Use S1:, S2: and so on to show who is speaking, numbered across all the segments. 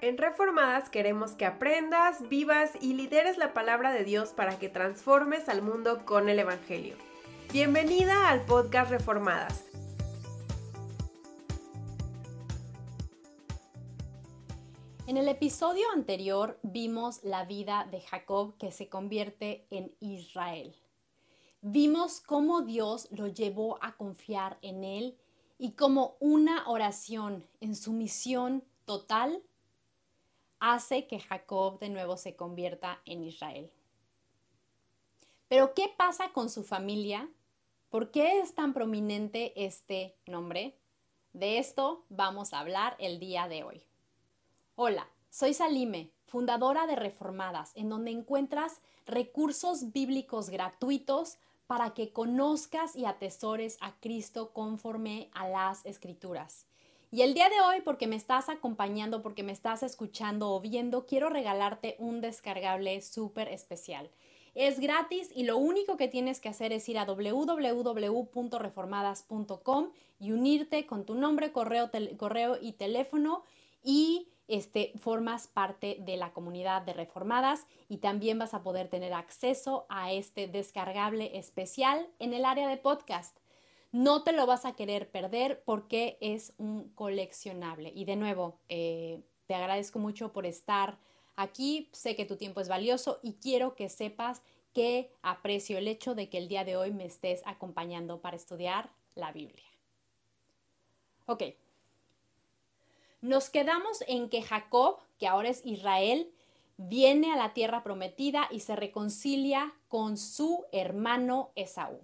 S1: En Reformadas queremos que aprendas, vivas y lideres la palabra de Dios para que transformes al mundo con el Evangelio. Bienvenida al podcast Reformadas.
S2: En el episodio anterior vimos la vida de Jacob que se convierte en Israel. Vimos cómo Dios lo llevó a confiar en él y cómo una oración en su misión total hace que Jacob de nuevo se convierta en Israel. Pero ¿qué pasa con su familia? ¿Por qué es tan prominente este nombre? De esto vamos a hablar el día de hoy. Hola, soy Salime, fundadora de Reformadas, en donde encuentras recursos bíblicos gratuitos para que conozcas y atesores a Cristo conforme a las escrituras. Y el día de hoy, porque me estás acompañando, porque me estás escuchando o viendo, quiero regalarte un descargable súper especial. Es gratis y lo único que tienes que hacer es ir a www.reformadas.com y unirte con tu nombre, correo, correo y teléfono y este, formas parte de la comunidad de Reformadas y también vas a poder tener acceso a este descargable especial en el área de podcast. No te lo vas a querer perder porque es un coleccionable. Y de nuevo, eh, te agradezco mucho por estar aquí. Sé que tu tiempo es valioso y quiero que sepas que aprecio el hecho de que el día de hoy me estés acompañando para estudiar la Biblia. Ok. Nos quedamos en que Jacob, que ahora es Israel, viene a la tierra prometida y se reconcilia con su hermano Esaú.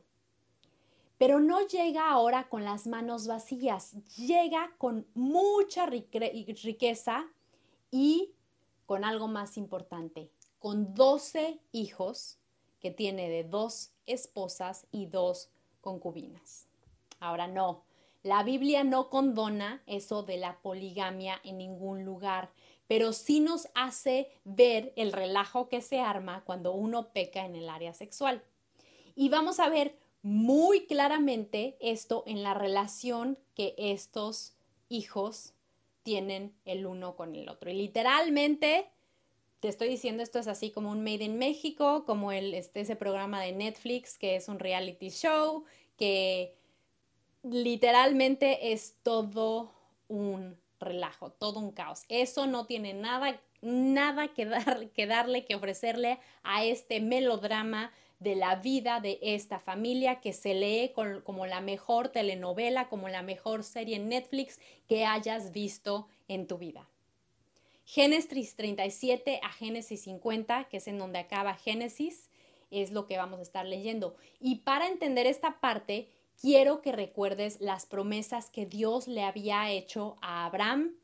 S2: Pero no llega ahora con las manos vacías, llega con mucha riqueza y con algo más importante, con 12 hijos que tiene de dos esposas y dos concubinas. Ahora no, la Biblia no condona eso de la poligamia en ningún lugar, pero sí nos hace ver el relajo que se arma cuando uno peca en el área sexual. Y vamos a ver muy claramente esto en la relación que estos hijos tienen el uno con el otro. Y literalmente, te estoy diciendo, esto es así como un Made in México, como el, este, ese programa de Netflix que es un reality show, que literalmente es todo un relajo, todo un caos. Eso no tiene nada, nada que, que darle, que ofrecerle a este melodrama de la vida de esta familia que se lee como la mejor telenovela, como la mejor serie en Netflix que hayas visto en tu vida. Génesis 37 a Génesis 50, que es en donde acaba Génesis, es lo que vamos a estar leyendo. Y para entender esta parte, quiero que recuerdes las promesas que Dios le había hecho a Abraham,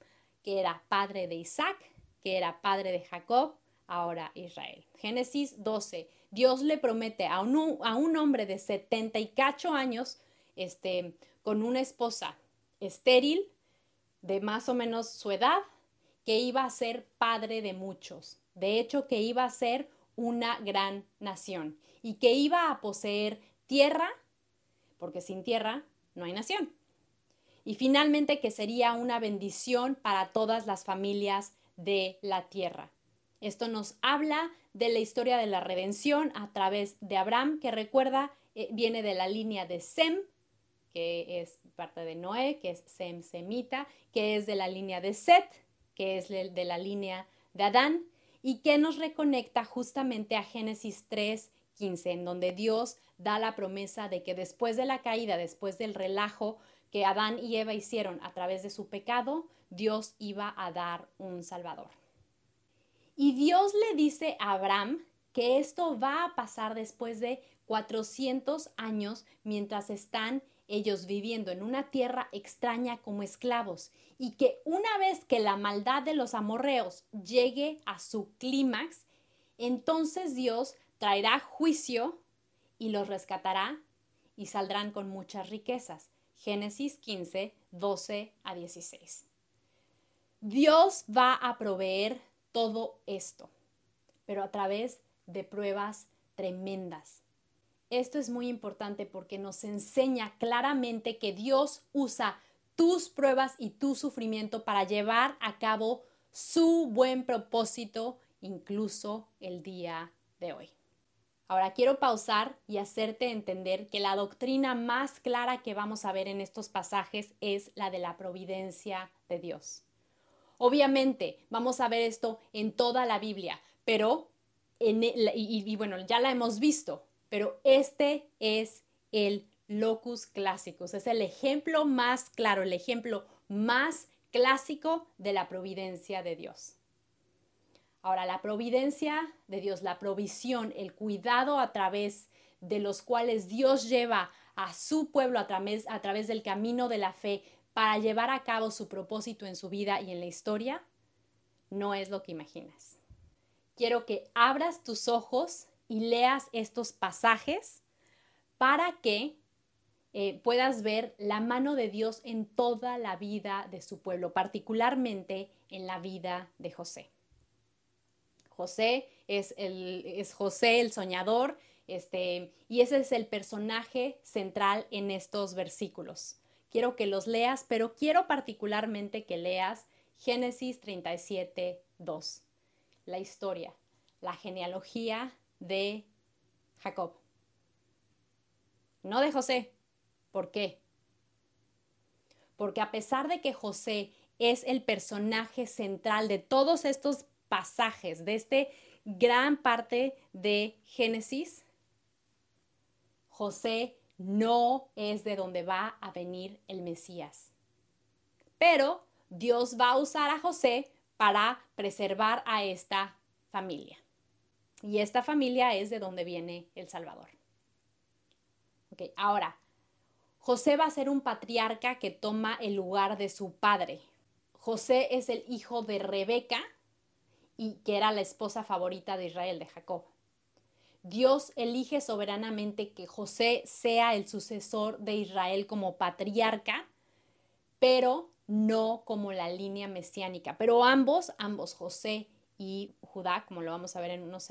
S2: que era padre de Isaac, que era padre de Jacob, ahora Israel. Génesis 12 Dios le promete a un, a un hombre de 70 y cacho años, este, con una esposa estéril, de más o menos su edad, que iba a ser padre de muchos. De hecho, que iba a ser una gran nación y que iba a poseer tierra, porque sin tierra no hay nación. Y finalmente que sería una bendición para todas las familias de la tierra. Esto nos habla de la historia de la redención a través de Abraham, que recuerda, eh, viene de la línea de Sem, que es parte de Noé, que es Sem Semita, que es de la línea de Set, que es de la línea de Adán, y que nos reconecta justamente a Génesis 3, 15, en donde Dios da la promesa de que después de la caída, después del relajo que Adán y Eva hicieron a través de su pecado, Dios iba a dar un Salvador. Y Dios le dice a Abraham que esto va a pasar después de 400 años mientras están ellos viviendo en una tierra extraña como esclavos y que una vez que la maldad de los amorreos llegue a su clímax, entonces Dios traerá juicio y los rescatará y saldrán con muchas riquezas. Génesis 15, 12 a 16. Dios va a proveer todo esto, pero a través de pruebas tremendas. Esto es muy importante porque nos enseña claramente que Dios usa tus pruebas y tu sufrimiento para llevar a cabo su buen propósito incluso el día de hoy. Ahora quiero pausar y hacerte entender que la doctrina más clara que vamos a ver en estos pasajes es la de la providencia de Dios. Obviamente vamos a ver esto en toda la Biblia, pero, en, y, bueno, ya la hemos visto, pero este es el locus clásicos, es el ejemplo más claro, el ejemplo más clásico de la providencia de Dios. Ahora, la providencia de Dios, la provisión, el cuidado a través de los cuales Dios lleva a su pueblo a través del camino de la fe para llevar a cabo su propósito en su vida y en la historia, no es lo que imaginas. Quiero que abras tus ojos y leas estos pasajes para que eh, puedas ver la mano de Dios en toda la vida de su pueblo, particularmente en la vida de José. José es, el, es José el soñador, este, y ese es el personaje central en estos versículos. Quiero que los leas, pero quiero particularmente que leas Génesis 37, 2, la historia, la genealogía de Jacob. No de José. ¿Por qué? Porque a pesar de que José es el personaje central de todos estos pasajes de este gran parte de Génesis, José no es de donde va a venir el Mesías. Pero Dios va a usar a José para preservar a esta familia. Y esta familia es de donde viene el Salvador. Okay, ahora, José va a ser un patriarca que toma el lugar de su padre. José es el hijo de Rebeca, y que era la esposa favorita de Israel, de Jacob. Dios elige soberanamente que José sea el sucesor de Israel como patriarca, pero no como la línea mesiánica. Pero ambos, ambos, José y Judá, como lo vamos a ver en unos,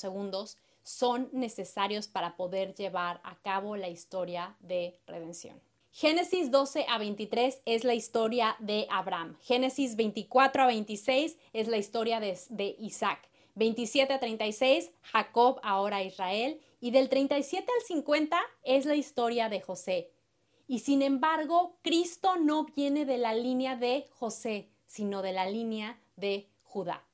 S2: segundos, son necesarios para poder llevar a cabo la historia de redención. Génesis 12 a 23 es la historia de Abraham. Génesis 24 a 26 es la historia de, Isaac. 27 a 36, Jacob, ahora Israel. Y del 37 al 50 es la historia de José. Y sin embargo, Cristo no viene de la línea de José, sino de la línea de Judá.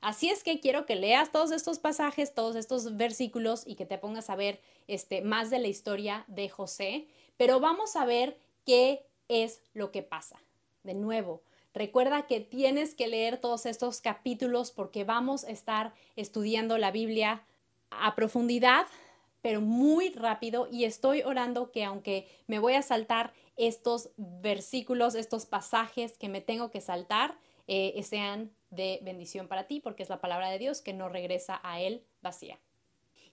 S2: Así es que quiero que leas todos estos pasajes, todos estos versículos y que te pongas a ver este, más de la historia de José. Pero vamos a ver qué es lo que pasa. De nuevo, recuerda que tienes que leer todos estos capítulos porque vamos a estar estudiando la Biblia a profundidad, pero muy rápido y estoy orando que aunque me voy a saltar estos versículos, estos pasajes que me tengo que saltar, eh, sean de bendición para ti, porque es la palabra de Dios que no regresa a él vacía.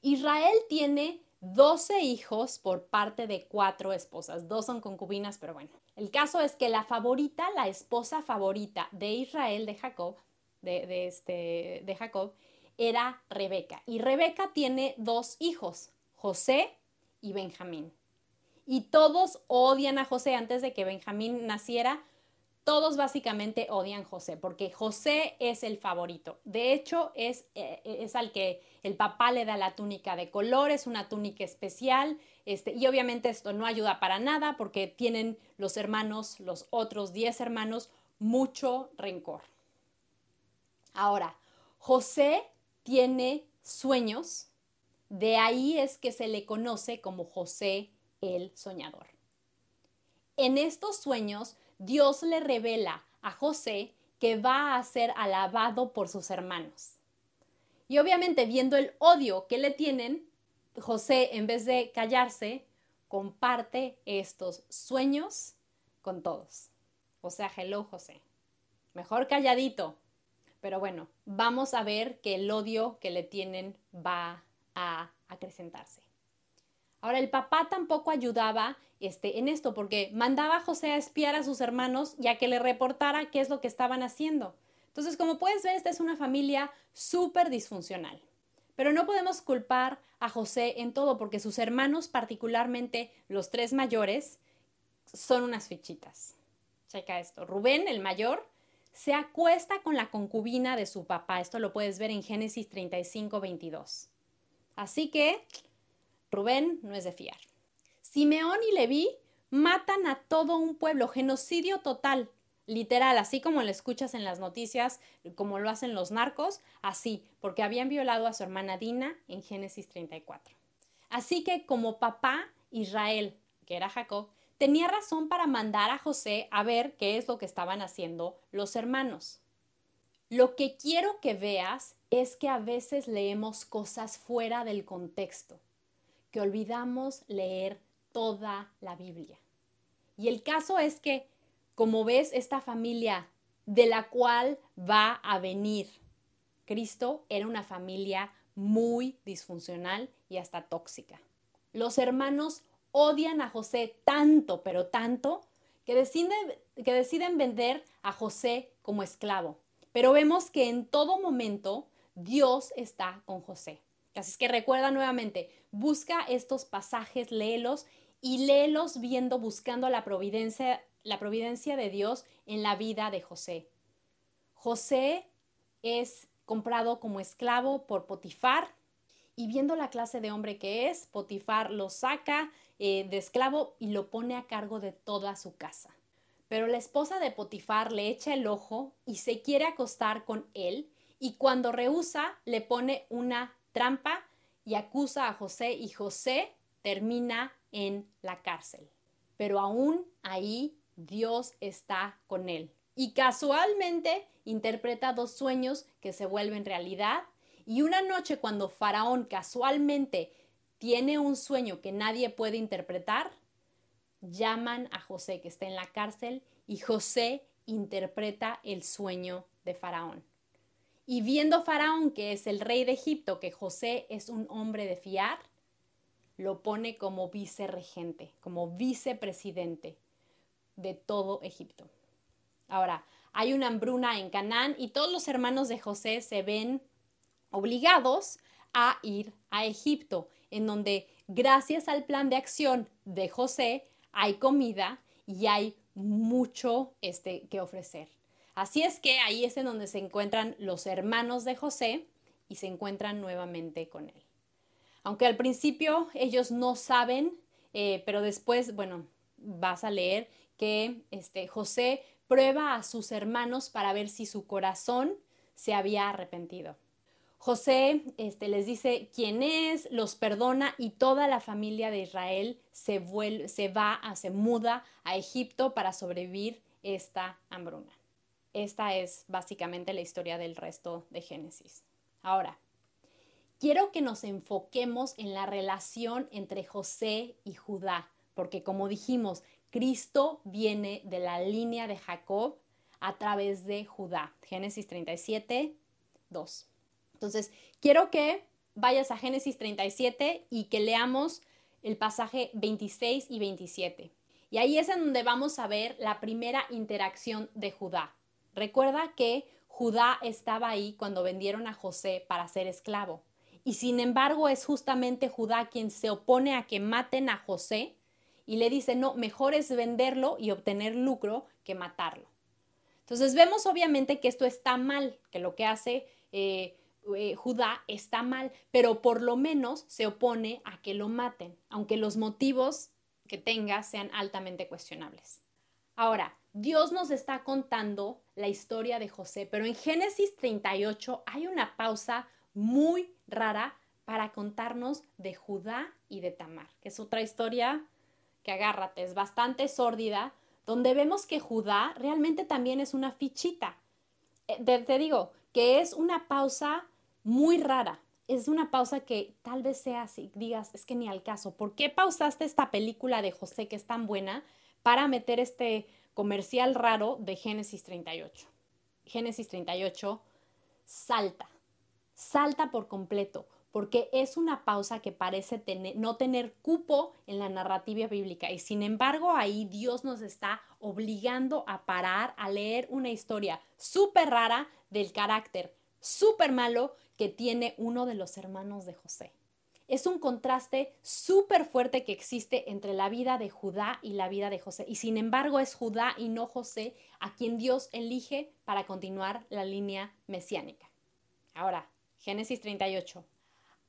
S2: Israel tiene 12 hijos por parte de cuatro esposas. Dos son concubinas, pero bueno. El caso es que la favorita, la esposa favorita de Israel, de Jacob, de, este, de Jacob, era Rebeca. Y Rebeca tiene dos hijos, José y Benjamín. Y todos odian a José antes de que Benjamín naciera todos básicamente odian José, porque José es el favorito. De hecho, es, eh, es al que el papá le da la túnica de color, es una túnica especial, este, y obviamente esto no ayuda para nada porque tienen los hermanos, los otros diez hermanos, mucho rencor. Ahora, José tiene sueños, de ahí es que se le conoce como José el soñador. En estos sueños, Dios le revela a José que va a ser alabado por sus hermanos. Y obviamente viendo el odio que le tienen, José, en vez de callarse, comparte estos sueños con todos. O sea, hello José. Mejor calladito. Pero bueno, vamos a ver que el odio que le tienen va a acrecentarse. Ahora, el papá tampoco ayudaba este, en esto, porque mandaba a José a espiar a sus hermanos y a que le reportara qué es lo que estaban haciendo. Entonces, como puedes ver, esta es una familia súper disfuncional. Pero no podemos culpar a José en todo, porque sus hermanos, particularmente los tres mayores, son unas fichitas. Checa esto. Rubén, el mayor, se acuesta con la concubina de su papá. Esto lo puedes ver en Génesis 35, 22. Así que Rubén no es de fiar. Simeón y Leví matan a todo un pueblo, genocidio total, literal, así como lo escuchas en las noticias, como lo hacen los narcos, así, porque habían violado a su hermana Dina en Génesis 34. Así que como papá, Israel, que era Jacob, tenía razón para mandar a José a ver qué es lo que estaban haciendo los hermanos. Lo que quiero que veas es que a veces leemos cosas fuera del contexto, que olvidamos leer toda la Biblia. Y el caso es que, como ves, esta familia de la cual va a venir Cristo era una familia muy disfuncional y hasta tóxica. Los hermanos odian a José tanto, pero tanto, que deciden, que deciden vender a José como esclavo. Pero vemos que en todo momento Dios está con José. Así es que recuerda nuevamente, busca estos pasajes, léelos y léelos viendo, buscando la providencia, la providencia de Dios en la vida de José. José es comprado como esclavo por Potifar y viendo la clase de hombre que es, Potifar lo saca eh, de esclavo y lo pone a cargo de toda su casa. Pero la esposa de Potifar le echa el ojo y se quiere acostar con él y cuando rehúsa le pone una trampa y acusa a José y José termina en la cárcel. Pero aún ahí Dios está con él. Y casualmente interpreta dos sueños que se vuelven realidad. Y una noche cuando Faraón casualmente tiene un sueño que nadie puede interpretar, llaman a José que está en la cárcel y José interpreta el sueño de Faraón. Y viendo Faraón, que es el rey de Egipto, que José es un hombre de fiar, lo pone como vicerregente, como vicepresidente de todo Egipto. Ahora, hay una hambruna en Canaán y todos los hermanos de José se ven obligados a ir a Egipto en donde gracias al plan de acción de José hay comida y hay mucho este, que ofrecer. Así es que ahí es en donde se encuentran los hermanos de José y se encuentran nuevamente con él. Aunque al principio ellos no saben, eh, pero después, bueno, vas a leer que este, José prueba a sus hermanos para ver si su corazón se había arrepentido. José este, les dice quién es, los perdona y toda la familia de Israel se, se va, se muda a Egipto para sobrevivir esta hambruna. Esta es básicamente la historia del resto de Génesis. Ahora, quiero que nos enfoquemos en la relación entre José y Judá, porque como dijimos, Cristo viene de la línea de Jacob a través de Judá. Génesis 37, 2. Entonces, quiero que vayas a Génesis 37 y que leamos el pasaje 26 y 27. Y ahí es en donde vamos a ver la primera interacción de Judá. Recuerda que Judá estaba ahí cuando vendieron a José para ser esclavo. Y sin embargo es justamente Judá quien se opone a que maten a José y le dice, no, mejor es venderlo y obtener lucro que matarlo. Entonces vemos obviamente que esto está mal, que lo que hace eh, eh, Judá está mal, pero por lo menos se opone a que lo maten, aunque los motivos que tenga sean altamente cuestionables. Ahora, Dios nos está contando la historia de José, pero en Génesis 38 hay una pausa muy rara para contarnos de Judá y de Tamar, que es otra historia que agárrate, es bastante sórdida, donde vemos que Judá realmente también es una fichita. Eh, te digo que es una pausa muy rara. Es una pausa que tal vez sea así, digas, es que ni al caso. ¿Por qué pausaste esta película de José que es tan buena para meter este comercial raro de Génesis 38? Génesis 38 salta, salta por completo, porque es una pausa que parece no tener cupo en la narrativa bíblica y sin embargo ahí Dios nos está obligando a parar a leer una historia súper rara del carácter súper malo que tiene uno de los hermanos de José. Es un contraste súper fuerte que existe entre la vida de Judá y la vida de José. Y sin embargo es Judá y no José a quien Dios elige para continuar la línea mesiánica. Ahora, Génesis 38.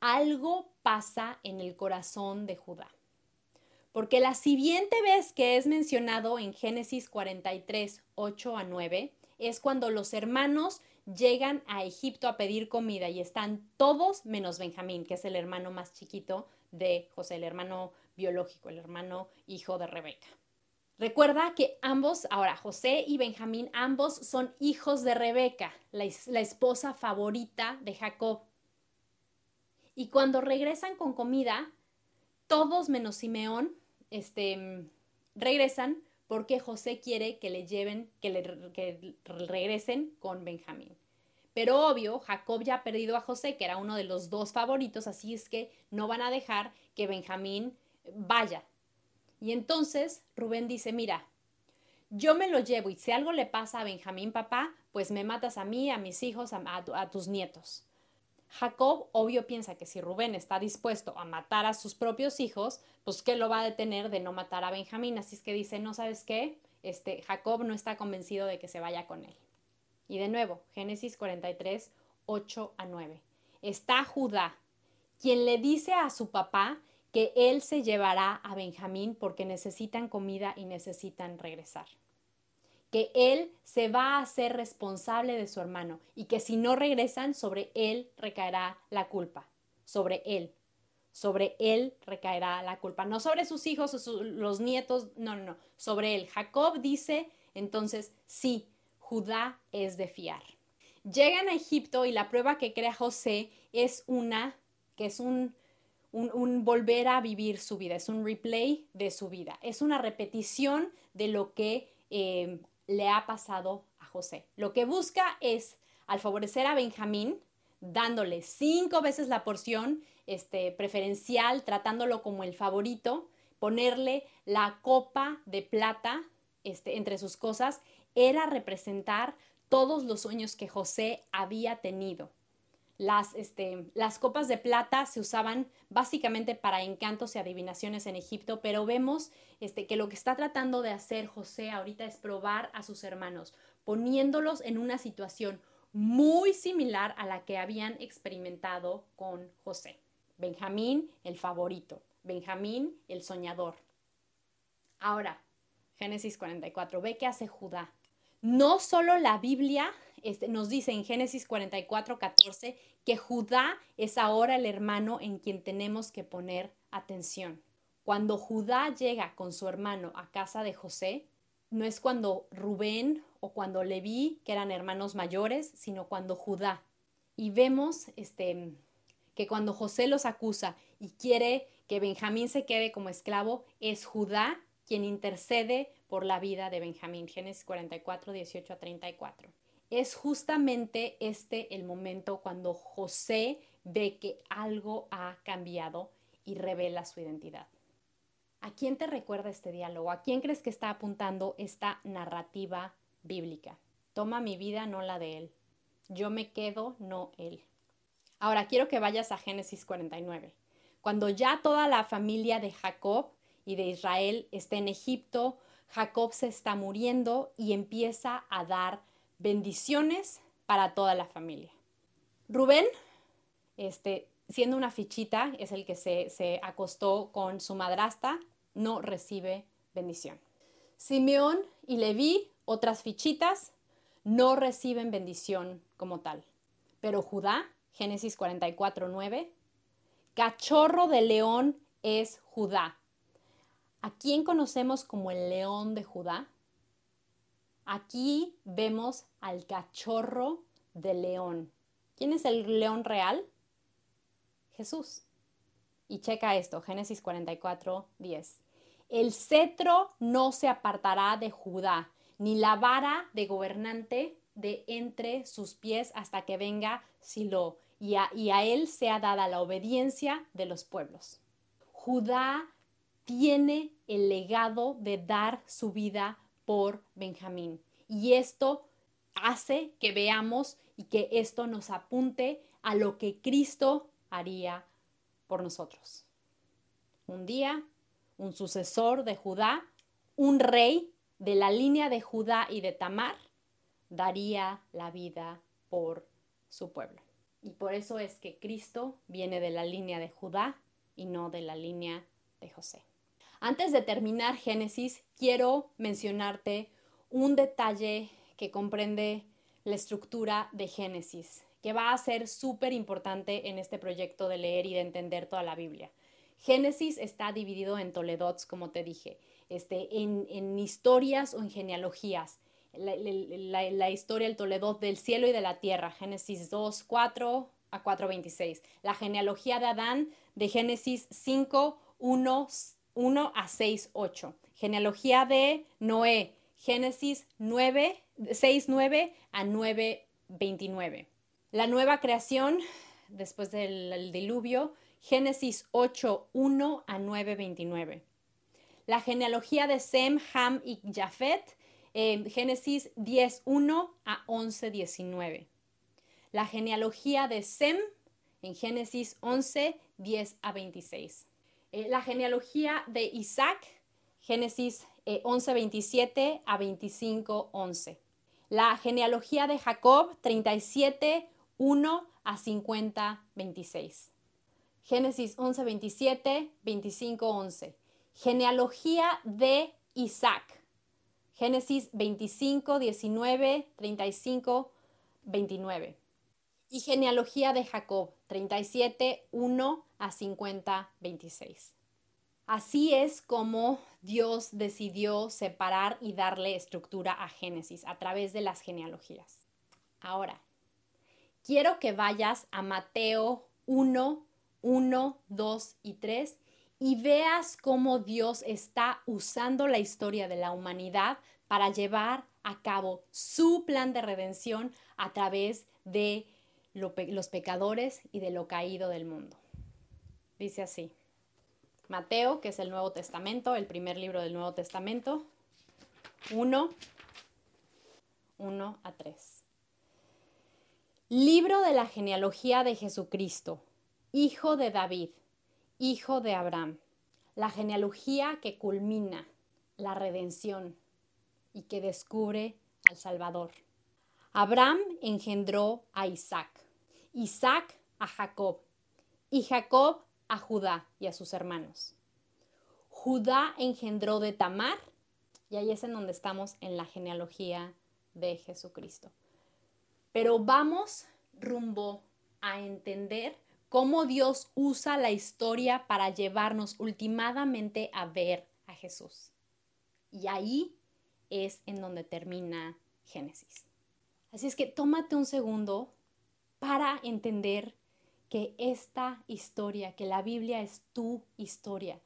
S2: Algo pasa en el corazón de Judá. Porque la siguiente vez que es mencionado en Génesis 43, 8 a 9, es cuando los hermanos llegan a Egipto a pedir comida y están todos menos Benjamín, que es el hermano más chiquito de José, el hermano biológico, el hermano hijo de Rebeca. Recuerda que ambos, ahora José y Benjamín, ambos son hijos de Rebeca, la, la esposa favorita de Jacob. Y cuando regresan con comida, todos menos Simeón, este, regresan porque José quiere que le lleven, que, le, regresen con Benjamín. Pero obvio, Jacob ya ha perdido a José, que era uno de los dos favoritos, así es que no van a dejar que Benjamín vaya. Y entonces Rubén dice, mira, yo me lo llevo y si algo le pasa a Benjamín, papá, pues me matas a mí, a mis hijos, a tus nietos. Jacob obvio piensa que si Rubén está dispuesto a matar a sus propios hijos, pues ¿qué lo va a detener de no matar a Benjamín? Así es que dice, no sabes qué, este, Jacob no está convencido de que se vaya con él. Y de nuevo, Génesis 43, 8 a 9. Está Judá, quien le dice a su papá que él se llevará a Benjamín porque necesitan comida y necesitan regresar que él se va a hacer responsable de su hermano y que si no regresan, sobre él recaerá la culpa, sobre él, sobre él recaerá la culpa, no sobre sus hijos o los nietos, no, no, no, sobre él. Jacob dice entonces, sí, Judá es de fiar. Llegan a Egipto y la prueba que crea José es una, que es un, un, volver a vivir su vida, es un replay de su vida, es una repetición de lo que eh, le ha pasado a José. Lo que busca es, al favorecer a Benjamín, dándole cinco veces la porción este, preferencial, tratándolo como el favorito, ponerle la copa de plata este, entre sus cosas, era representar todos los sueños que José había tenido. Las, este, las copas de plata se usaban básicamente para encantos y adivinaciones en Egipto, pero vemos este, que lo que está tratando de hacer José ahorita es probar a sus hermanos, poniéndolos en una situación muy similar a la que habían experimentado con José. Benjamín, el favorito. Benjamín, el soñador. Ahora, Génesis 44, ve qué hace Judá. No solo la Biblia este, nos dice en Génesis 44, 14 que Judá es ahora el hermano en quien tenemos que poner atención. Cuando Judá llega con su hermano a casa de José, no es cuando Rubén o cuando Leví, que eran hermanos mayores, sino cuando Judá. Y vemos este, que cuando José los acusa y quiere que Benjamín se quede como esclavo, es Judá quien intercede por la vida de Benjamín. Génesis 44, 18 a 34 es justamente este el momento cuando José ve que algo ha cambiado y revela su identidad. ¿A quién te recuerda este diálogo? ¿A quién crees que está apuntando esta narrativa bíblica? Toma mi vida, no la de él. Yo me quedo, no él. Ahora quiero que vayas a Génesis 49. Cuando ya toda la familia de Jacob y de Israel está en Egipto, Jacob se está muriendo y empieza a dar bendiciones para toda la familia. Rubén, este, siendo una fichita, es el que se, se acostó con su madrasta, no recibe bendición. Simeón y Leví, otras fichitas, no reciben bendición como tal. Pero Judá, Génesis 44, 9, cachorro de león es Judá. ¿A quién conocemos como el león de Judá? Aquí vemos al cachorro de león. ¿Quién es el león real? Jesús. Y checa esto, Génesis 44, 10. El cetro no se apartará de Judá, ni la vara de gobernante de entre sus pies hasta que venga Silo, y a, él sea dada la obediencia de los pueblos. Judá tiene el legado de dar su vida por Benjamín. Y esto hace que veamos y que esto nos apunte a lo que Cristo haría por nosotros. Un día, un sucesor de Judá, un rey de la línea de Judá y de Tamar, daría la vida por su pueblo. Y por eso es que Cristo viene de la línea de Judá y no de la línea de José. Antes de terminar Génesis, quiero mencionarte un detalle que comprende la estructura de Génesis, que va a ser súper importante en este proyecto de leer y de entender toda la Biblia. Génesis está dividido en Toledots, como te dije, este, en, historias o en genealogías. La, historia, el Toledot del cielo y de la tierra, Génesis 2, 4 a 4, 26. La genealogía de Adán, de Génesis 5, 1, 1 a 6, 8. Genealogía de Noé, Génesis 9, 6, 9 a 9, 29. La nueva creación, después del diluvio, Génesis 8, 1 a 9, 29. La genealogía de Sem, Ham y Jafet, eh, Génesis 10, 1 a 11, 19. La genealogía de Sem, en Génesis 11, 10 a 26. Eh, la genealogía de Isaac, Génesis 11, 27 a 25, 11. La genealogía de Jacob, 37, 1 a 50, 26. Génesis 11, 27, 25, 11. Genealogía de Isaac. Génesis 25, 19, 35, 29. Y genealogía de Jacob, 37, 1 a 50, 26. Así es como Dios decidió separar y darle estructura a Génesis a través de las genealogías. Ahora, quiero que vayas a Mateo 1, 1, 2 y 3 y veas cómo Dios está usando la historia de la humanidad para llevar a cabo su plan de redención a través de los pecadores y de lo caído del mundo. Dice así. Mateo, que es el Nuevo Testamento, el primer libro del Nuevo Testamento, 1, 1 a 3. Libro de la genealogía de Jesucristo, hijo de David hijo de Abraham, la genealogía que culmina la redención y que descubre al Salvador. Abraham engendró a Isaac, Isaac a Jacob y Jacob a Judá y a sus hermanos. Judá engendró de Tamar y ahí es en donde estamos en la genealogía de Jesucristo. Pero vamos rumbo a entender cómo Dios usa la historia para llevarnos últimamente a ver a Jesús. Y ahí es en donde termina Génesis. Así es que tómate un segundo para entender que esta historia, que la Biblia es tu historia.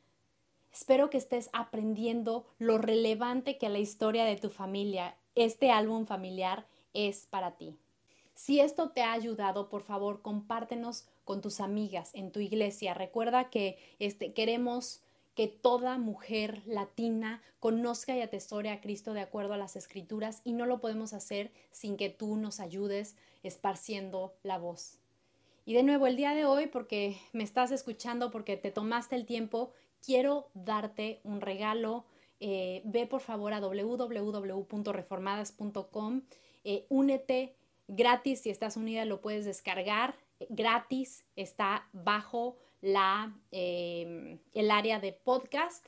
S2: Espero que estés aprendiendo lo relevante que la historia de tu familia, este álbum familiar, es para ti. Si esto te ha ayudado, por favor, compártenos con tus amigas en tu iglesia. Recuerda que este, queremos que toda mujer latina conozca y atesore a Cristo de acuerdo a las escrituras y no lo podemos hacer sin que tú nos ayudes esparciendo la voz. Y de nuevo, el día de hoy, porque me estás escuchando, porque te tomaste el tiempo, quiero darte un regalo. Eh, ve por favor a www.reformadas.com, eh, únete gratis, si estás unida lo puedes descargar gratis, está bajo la, em, el área de podcast.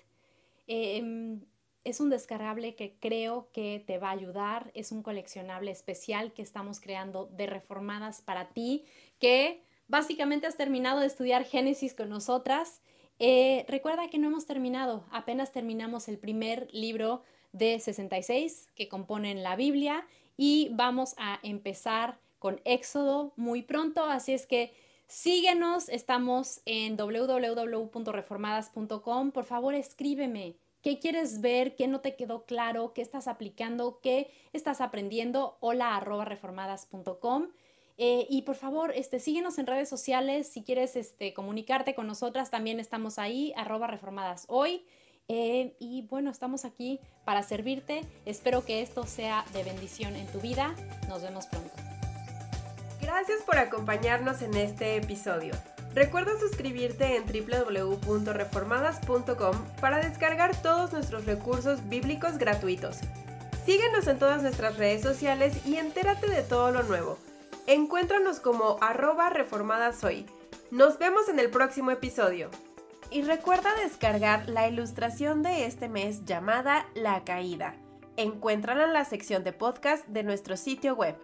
S2: Em, es un descargable que creo que te va a ayudar, es un coleccionable especial que estamos creando de reformadas para ti, que básicamente has terminado de estudiar Génesis con nosotras. Eh, recuerda que no hemos terminado, apenas terminamos el primer libro de 66 que componen la Biblia y vamos a empezar con Éxodo muy pronto, así es que síguenos, estamos en www.reformadas.com, por favor escríbeme. ¿Qué quieres ver? ¿Qué no te quedó claro? ¿Qué estás aplicando? ¿Qué estás aprendiendo? Hola reformadas.com. Eh, y por favor, este, síguenos en redes sociales. Si quieres este, comunicarte con nosotras, también estamos ahí, arroba reformadas hoy. Eh, y bueno, estamos aquí para servirte. Espero que esto sea de bendición en tu vida. Nos vemos pronto.
S1: Gracias por acompañarnos en este episodio. Recuerda suscribirte en www.reformadas.com para descargar todos nuestros recursos bíblicos gratuitos. Síguenos en todas nuestras redes sociales y entérate de todo lo nuevo. Encuéntranos como arroba reformadashoy. Nos vemos en el próximo episodio. Y recuerda descargar la ilustración de este mes llamada La Caída. Encuéntrala en la sección de podcast de nuestro sitio web